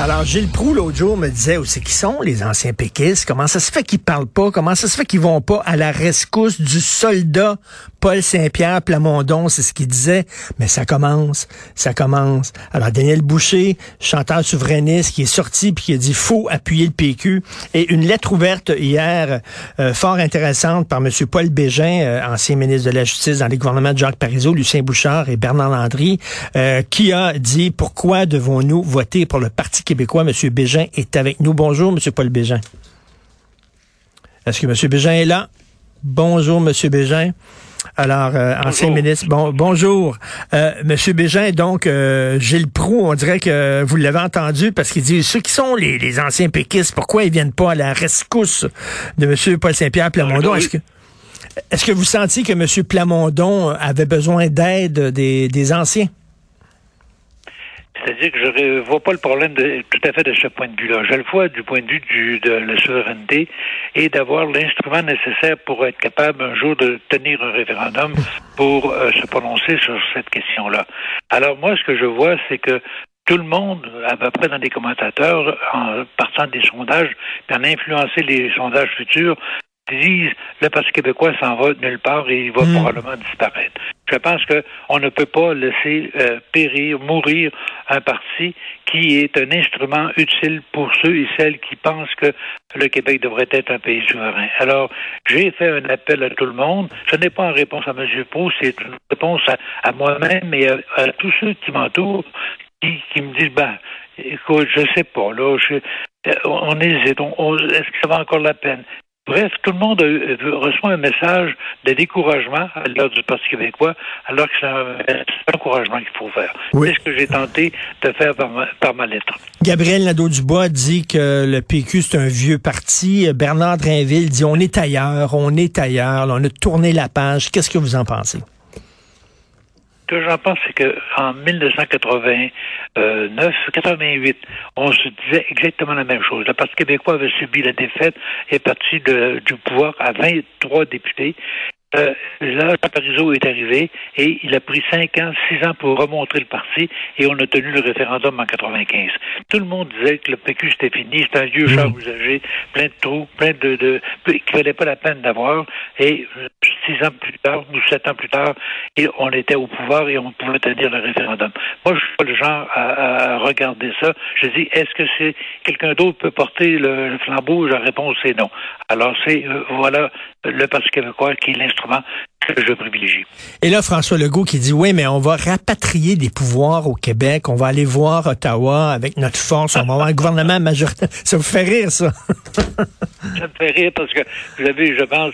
Alors, Gilles Proux, l'autre jour, me disait où c'est qui sont les anciens péquistes? Comment ça se fait qu'ils parlent pas? Comment ça se fait qu'ils vont pas à la rescousse du soldat Paul Saint-Pierre Plamondon? C'est ce qu'il disait. Mais ça commence. Ça commence. Alors, Daniel Boucher, chanteur souverainiste, qui est sorti puis qui a dit faut appuyer le PQ. Et une lettre ouverte hier, euh, fort intéressante par M. Paul Bégin, euh, ancien ministre de la Justice dans les gouvernements de Jacques Parizeau, Lucien Bouchard et Bernard Landry, euh, qui a dit pourquoi devons-nous voter pour le Parti québécois. M. Bégin est avec nous. Bonjour, M. Paul Bégin. Est-ce que M. Bégin est là? Bonjour, M. Bégin. Alors, euh, ancien ministre, bon, bonjour. Euh, Monsieur Bégin, donc, euh, Gilles Proux, on dirait que vous l'avez entendu parce qu'il dit, ceux qui sont les, anciens péquistes, pourquoi ils viennent pas à la rescousse de Monsieur Paul Saint-Pierre Plamondon? Est-ce que, est-ce que vous sentiez que Monsieur Plamondon avait besoin d'aide des, des anciens? C'est-à-dire que je ne vois pas le problème de, tout à fait de ce point de vue-là. Je le vois du point de vue du, de la souveraineté et d'avoir l'instrument nécessaire pour être capable un jour de tenir un référendum pour euh, se prononcer sur cette question-là. Alors moi, ce que je vois, c'est que tout le monde, à peu près dans les commentateurs, en partant des sondages, puis en influencer les sondages futurs, disent le Parti québécois s'en va nulle part et il va hmm. probablement disparaître. Je pense qu'on ne peut pas laisser euh, périr, mourir un parti qui est un instrument utile pour ceux et celles qui pensent que le Québec devrait être un pays souverain. Alors, j'ai fait un appel à tout le monde. Ce n'est pas en réponse à M. Pau, c'est une réponse à, moi-même et à, tous ceux qui m'entourent qui, qui me disent, ben, écoute, je sais pas, là, je, euh, on hésite, est-ce que ça va encore la peine? Bref, tout le monde reçoit un message de découragement à l'heure du Parti québécois, alors que c'est un, encouragement qu'il faut faire. C'est ce que j'ai tenté de faire par ma, lettre. Gabriel Nadeau-Dubois dit que le PQ, c'est un vieux parti. Bernard Drinville dit on est ailleurs, on est ailleurs, on a tourné la page. Qu'est-ce que vous en pensez? Ce que j'en pense, c'est qu'en 1989, 88, on se disait exactement la même chose. Le Parti québécois avait subi la défaite et est parti du pouvoir à 23 députés. Euh, là, Parizeau est arrivé et il a pris cinq ans, six ans pour remontrer le parti et on a tenu le référendum en 95. Tout le monde disait que le PQ c'était fini, c'était un vieux mmh. char usagé, plein de trous, plein de, de qu'il valait pas la peine d'avoir. Et euh, six ans plus tard, ou sept ans plus tard, on était au pouvoir et on pouvait tenir le référendum. Moi, je suis pas le genre à, regarder ça. Je dis, est-ce que c'est quelqu'un d'autre peut porter le, flambeau? La réponse est non. Alors c'est euh, voilà le Parti québécois qui est l'instrument que je privilégie. Et là, François Legault qui dit, oui, mais on va rapatrier des pouvoirs au Québec, on va aller voir Ottawa avec notre force, on va avoir un gouvernement majoritaire. Ça vous fait rire, ça? ça me fait rire parce que vous avez, je pense,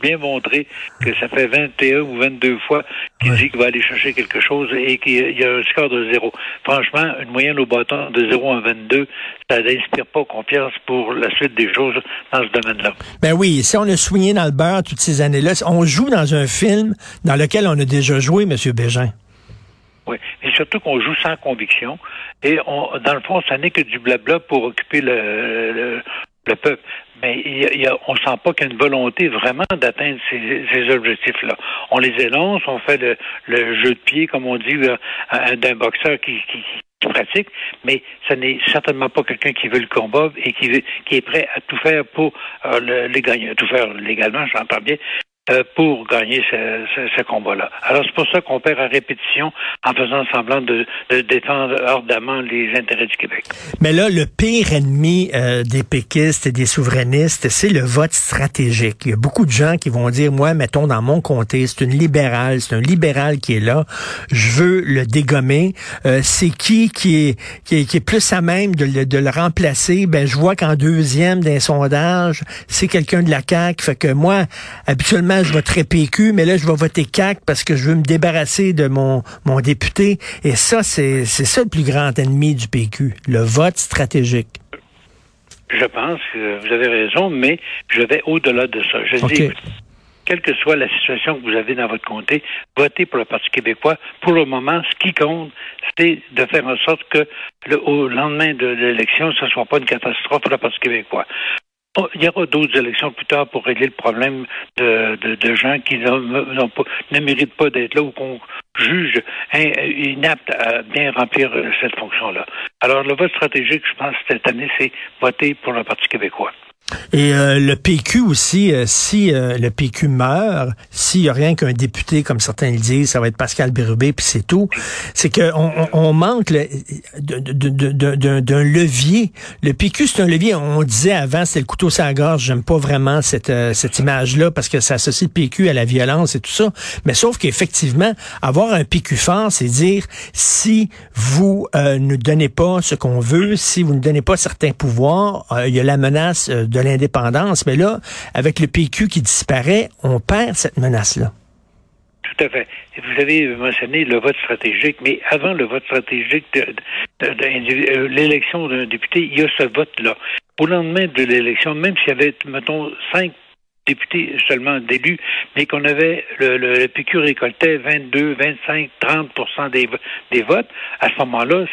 bien montré que ça fait 21 ou 22 fois qu'il dit qu'il va aller chercher quelque chose et qu'il y a un score de zéro. Franchement, une moyenne au bâton de 0 à 22, ça n'inspire pas confiance pour la suite des choses dans ce domaine-là. Ben oui, si on a soigné dans le beurre toutes ces années-là, on joue dans un film dans lequel on a déjà joué, M. Bégin. Oui, et surtout qu'on joue sans conviction. Et on, dans le fond, ça n'est que du blabla pour occuper le, le peuple. Mais il y a, on sent pas qu'il y a une volonté vraiment d'atteindre ces, objectifs-là. On les élance, on fait le, jeu de pied, comme on dit, euh, d'un boxeur qui, qui, pratique, mais ce n'est certainement pas quelqu'un qui veut le combat et qui, veut, qui est prêt à tout faire pour euh, le, les gagner, tout faire légalement, j'entends bien, pour gagner ce, ce, combat-là. Alors c'est pour ça qu'on perd à répétition en faisant semblant de, de, défendre ardemment les intérêts du Québec. Mais là, le pire ennemi euh, des péquistes et des souverainistes, c'est le vote stratégique. Il y a beaucoup de gens qui vont dire, moi, mettons dans mon comté, c'est une libérale, c'est un libéral qui est là, je veux le dégommer. Euh, c'est qui qui est, qui est, qui est plus à même de le, de le remplacer? Ben je vois qu'en deuxième d'un sondage, c'est quelqu'un de la CAQ. Fait que moi, habituellement je voterai PQ, mais là, je vais voter CAC parce que je veux me débarrasser de mon, mon député. Et ça, c'est ça le plus grand ennemi du PQ, le vote stratégique. Je pense que vous avez raison, mais je vais au-delà de ça. Je dis, quelle que soit la situation que vous avez dans votre comté, votez pour le Parti québécois. Pour le moment, ce qui compte, c'est de faire en sorte que le, au lendemain de l'élection, ce ne soit pas une catastrophe pour le Parti québécois. Oh, il y aura d'autres élections plus tard pour régler le problème de, de, gens qui ne méritent pas d'être là ou qu'on juge inaptes à bien remplir cette fonction-là. Alors, le vote stratégique, je pense, cette année, c'est voter pour le Parti québécois. Et euh, le PQ aussi, euh, si euh, le PQ meurt, s'il y a rien qu'un député, comme certains le disent, ça va être Pascal Bérubé, puis c'est tout, c'est qu'on on, manque d'un levier. Le PQ, c'est un levier, on disait avant, c'est le couteau sur la gorge, j'aime pas vraiment cette, cette image-là, parce que ça associe le PQ à la violence et tout ça. Mais sauf qu'effectivement, avoir un PQ fort, c'est dire, si vous ne donnez pas ce qu'on veut, si vous ne donnez pas certains pouvoirs, il y a la menace de l'indépendance. Mais là, avec le PQ qui disparaît, on perd cette menace-là. Tout à fait. Vous avez mentionné le vote stratégique, mais avant le vote stratégique de, euh, l'élection d'un député, il y a ce vote-là. Au lendemain de l'élection, même s'il y avait, mettons, cinq députés seulement d'élus, mais qu'on avait le, le, PQ récoltait 22, 25, 30% des, des votes, à ce moment-là,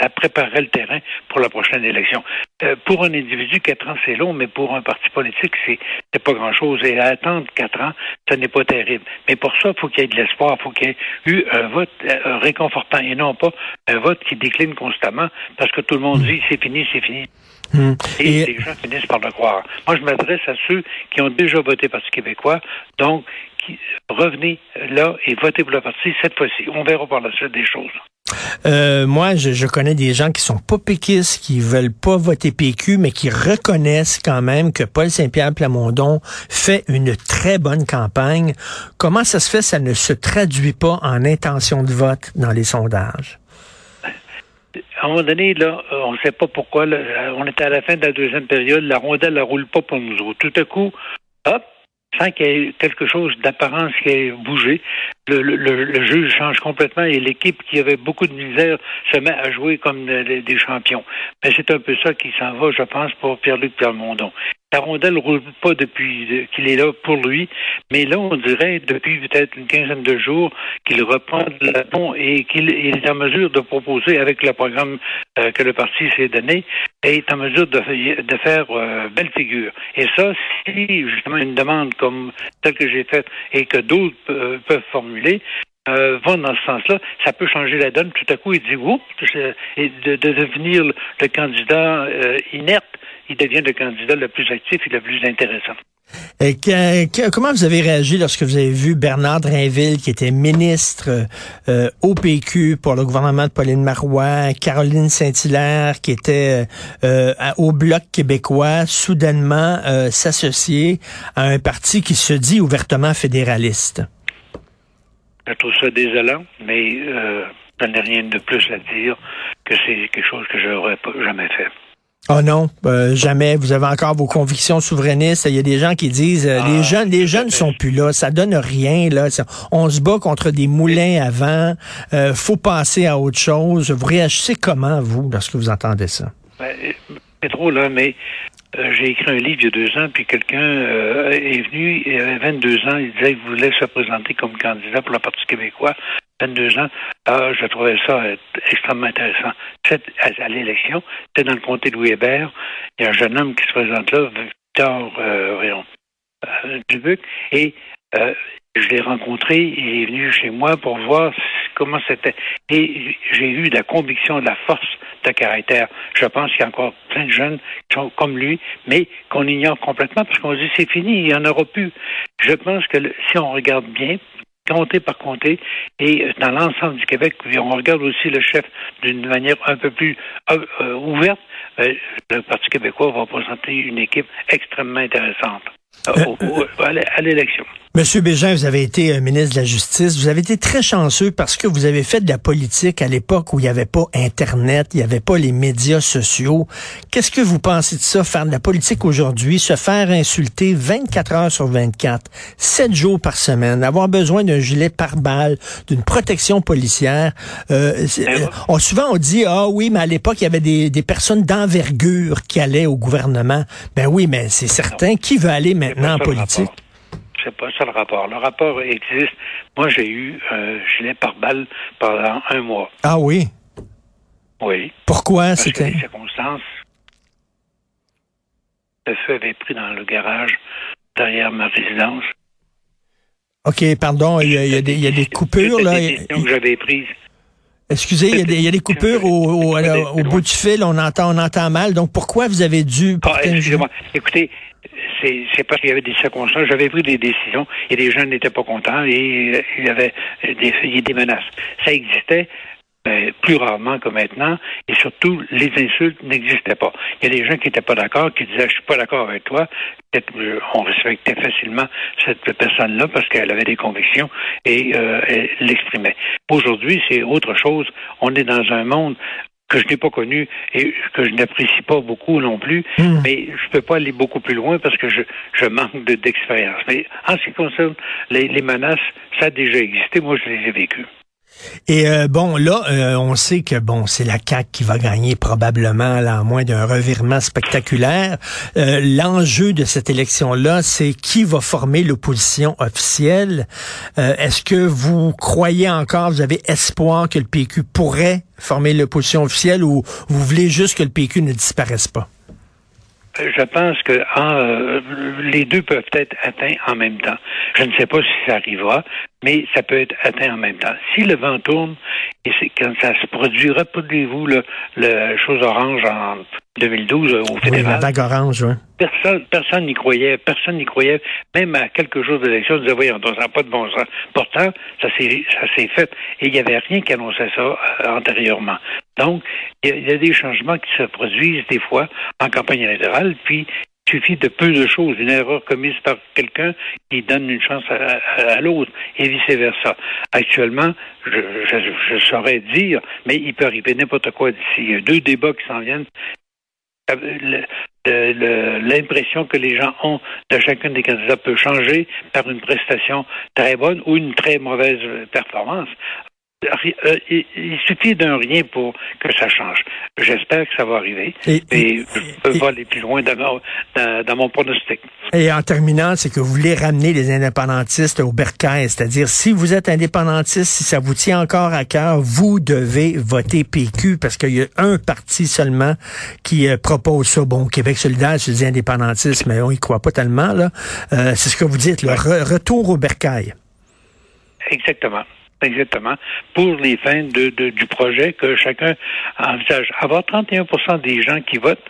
ça préparait le terrain pour la prochaine élection. Euh, pour un individu, quatre ans, c'est long, mais pour un parti politique, c'est pas grand-chose. Et à attendre quatre ans, ce n'est pas terrible. Mais pour ça, il faut qu'il y ait de l'espoir, il faut qu'il y ait eu un vote euh, réconfortant et non pas un vote qui décline constamment parce que tout le monde dit c'est fini, c'est fini. Hmm. Et, les gens finissent par le croire. Moi, je m'adresse à ceux qui ont déjà voté Parti québécois, donc qui, revenez là et votez pour le parti cette fois-ci. On verra par la suite des choses. Euh, moi, je, connais des gens qui sont pas péquistes, qui veulent pas voter PQ, mais qui reconnaissent quand même que Paul Saint-Pierre Plamondon fait une très bonne campagne. Comment ça se fait, ça ne se traduit pas en intention de vote dans les sondages? À un moment donné, là, euh, on ne sait pas pourquoi. on était à la fin de la deuxième période, la rondelle ne roule pas pour nous autres. Tout à coup, hop, sans qu'il y ait quelque chose d'apparence qui ait bougé, le, le, change complètement et l'équipe qui avait beaucoup de misère se met à jouer comme des champions. Mais c'est un peu ça qui s'en va, je pense, pour Pierre-Luc Pierre-Mondon. La rondelle ne roule pas depuis qu'il est là pour lui, mais là, on dirait, depuis peut-être une quinzaine de jours, qu'il reprend la et qu'il est en mesure de proposer, avec le programme euh, que le parti s'est donné, est en mesure de, de faire euh, belle figure. Et ça, si justement une demande comme celle que j'ai faite et que d'autres euh, peuvent formuler, euh, vont dans ce sens-là, ça peut changer la donne. Tout à coup, il dit, oups, et de, devenir le candidat inerte il devient le candidat le plus actif et le plus intéressant. Et comment vous avez réagi lorsque vous avez vu Bernard Drinville, qui était ministre euh, au PQ pour le gouvernement de Pauline Marois, Caroline Saint-Hilaire, qui était euh, au Bloc québécois, soudainement euh, s'associer à un parti qui se dit ouvertement fédéraliste? Je trouve ça désolant, mais je n'ai rien de plus à dire que c'est quelque chose que je n'aurais jamais fait. Oh non, euh, jamais. Vous avez encore vos convictions souverainistes. Il y a des gens qui disent euh, les ah, jeunes, les jeunes sont plus là. Ça donne rien là. on se bat contre des moulins à vent. Euh, faut passer à autre chose. Vous réagissez comment vous lorsque vous entendez ça? Ben, C'est drôle là, mais j'ai écrit un livre il y a deux ans, puis quelqu'un est venu, il avait 22 ans, il disait qu'il voulait se présenter comme candidat pour le Parti québécois? 22 ans, ah, je trouvais ça extrêmement intéressant. à, l'élection, c'était dans le comté de Louis Hébert. Il y a un jeune homme qui se présente là, Victor euh, euh, Dubuc, et euh, je l'ai rencontré, il est venu chez moi pour voir comment c'était. Et j'ai eu la conviction de la force de caractère. Je pense qu'il y a encore plein de jeunes qui sont comme lui, mais qu'on ignore complètement parce qu'on dit c'est fini, il n'y en aura plus. Je pense que si on regarde bien, comté par comté, et euh, dans l'ensemble du Québec, on regarde aussi le chef d'une manière un peu plus euh, euh, ouverte, le Parti québécois va présenter une équipe extrêmement intéressante à l'élection. Monsieur Bégin, vous avez été euh, ministre de la Justice. Vous avez été très chanceux parce que vous avez fait de la politique à l'époque où il n'y avait pas Internet, il n'y avait pas les médias sociaux. Qu'est-ce que vous pensez de ça, faire de la politique aujourd'hui, se faire insulter 24 heures sur 24, 7 jours par semaine, avoir besoin d'un gilet pare-balles, d'une protection policière? Euh, ben euh, on, souvent, on dit, ah oui, mais à l'époque, il y avait des, des personnes d'envergure qui allaient au gouvernement. Ben oui, mais c'est certain. Qui veut aller maintenant en politique? C'est pas ça le rapport. Le rapport existe. Moi, j'ai eu un gilet par balle pendant un mois. Ah oui? Oui. Pourquoi c'était? Les circonstances. le feu avait pris dans le garage derrière ma résidence. OK, pardon, il y a, il y a des, il y a des coupures, là. Des décisions que j'avais prises. Excusez, il y, a des, il y a des coupures au, au, au, bout du fil, on entend, on entend mal. Donc, pourquoi vous avez dû... Ah, excusez-moi. Écoutez, c'est parce qu'il y avait des circonstances. J'avais pris des décisions et les gens n'étaient pas contents et il y avait des, des menaces. Ça existait, mais plus rarement que maintenant, et surtout, les insultes n'existaient pas. Il y a des gens qui n'étaient pas d'accord, qui disaient, je suis pas d'accord avec toi. Euh, on respectait facilement cette personne-là parce qu'elle avait des convictions et euh, elle l'exprimait. Aujourd'hui, c'est autre chose. On est dans un monde que je n'ai pas connu et que je n'apprécie pas beaucoup non plus, mmh. mais je peux pas aller beaucoup plus loin parce que je, je manque d'expérience. mais en ce qui concerne les, les menaces, ça a déjà existé. Moi, je les ai vécues. Et euh, bon, là, euh, on sait que bon, c'est la CAQ qui va gagner probablement, là, à moins d'un revirement spectaculaire. Euh, L'enjeu de cette élection-là, c'est qui va former l'opposition officielle. Euh, est-ce que vous croyez encore, vous avez espoir que le PQ pourrait former l'opposition officielle ou vous voulez juste que le PQ ne disparaisse pas? je pense que euh, les deux peuvent être atteints en même temps. Je ne sais pas si ça arrivera, mais ça peut être atteint en même temps. Si le vent tourne, et quand ça se produira, rappelez-vous le, le chose orange en 2012 euh, au fédéral. Oui, la orange, oui. Personne, personne n'y croyait, personne n'y croyait. Même à quelques jours d'élection, on disait, voyons, ça n'a pas de bon sens. Pourtant, ça s'est, ça s'est fait. Et il n'y avait rien qui annonçait ça euh, antérieurement. Donc, il y, a des changements qui se produisent des fois en campagne électorale, puis suffit de peu de choses, une erreur commise par quelqu'un qui donne une chance à, l'autre et vice-versa. Actuellement, je, je, saurais dire, mais il peut arriver n'importe quoi d'ici. Il y a deux débats qui s'en viennent. L'impression que les gens ont de chacun des candidats peut changer par une prestation très bonne ou une très mauvaise performance. Euh, il suffit d'un rien pour que ça change. J'espère que ça va arriver. Et, je peux pas aller plus loin dans, dans, mon pronostic. Et en terminant, c'est que vous voulez ramener les indépendantistes au bercail. C'est-à-dire, si vous êtes indépendantiste, si ça vous tient encore à cœur, vous devez voter PQ parce qu'il y a un parti seulement qui euh, propose ça. Bon, Québec solidaire, je dis indépendantiste, mais on y croit pas tellement. là. Euh, c'est ce que vous dites, le retour au bercail. Exactement. Exactement. Pour les fins du projet que chacun envisage. Avoir 31% des gens qui votent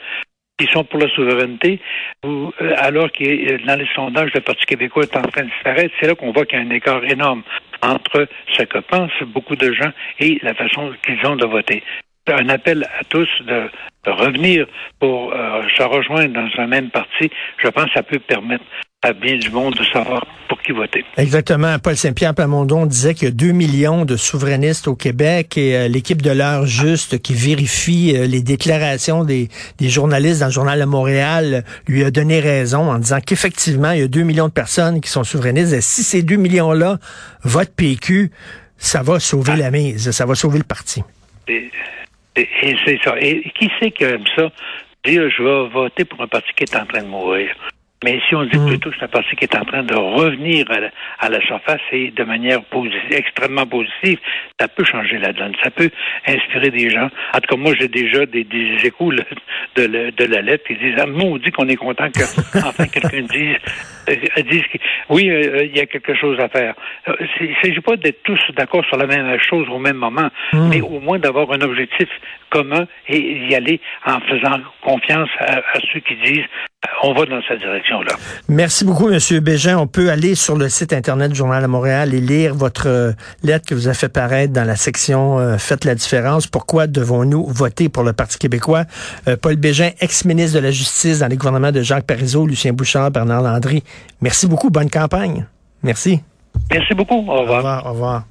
qui sont pour la souveraineté, ou, euh, alors que euh, dans les sondages, le Parti québécois est en train de disparaître, c'est là qu'on voit qu'il y a un écart énorme entre ce que pensent beaucoup de gens et la façon qu'ils ont de voter. Un appel à tous de, revenir pour euh, se rejoindre dans un même parti, je pense que ça peut permettre à bien du monde de savoir pour qui voter. Exactement. Paul Saint-Pierre Plamondon disait qu'il y a 2 millions de souverainistes au Québec et euh, l'équipe de l'heure juste qui vérifie euh, les déclarations des, des, journalistes dans le journal de Montréal lui a donné raison en disant qu'effectivement, il y a 2 millions de personnes qui sont souverainistes et si ces 2 millions-là votent PQ, ça va sauver ah. la mise, ça va sauver le parti. Et, et c'est ça. Et qui sait qui aime ça? Dire je vais voter pour un parti qui est en train de mourir. Mais si on dit mm. plutôt que c'est un parti qui est en train de revenir à la, surface et de manière positive, extrêmement positive, ça peut changer la donne. Ça peut inspirer des gens. En tout cas, moi, j'ai déjà des, des échos de, de, la lettre qui disent, ah, dit qu'on est content que enfin quelqu'un dise, euh, dise oui, euh, il y a quelque chose à faire. Euh, il ne s'agit pas d'être tous d'accord sur la même chose au même moment, mm. mais au moins d'avoir un objectif commun et y aller en faisant confiance à ceux qui disent on va dans cette Merci beaucoup, M. Bégin. On peut aller sur le site Internet du Journal de Montréal et lire votre euh, lettre que vous avez fait paraître dans la section euh, Faites la différence. Pourquoi devons-nous voter pour le Parti québécois? Euh, Paul Bégin, ex-ministre de la Justice dans les gouvernements de Jacques Parizeau, Lucien Bouchard, Bernard Landry. Merci beaucoup. Bonne campagne. Merci. Merci beaucoup. Au revoir. Au revoir. Au revoir.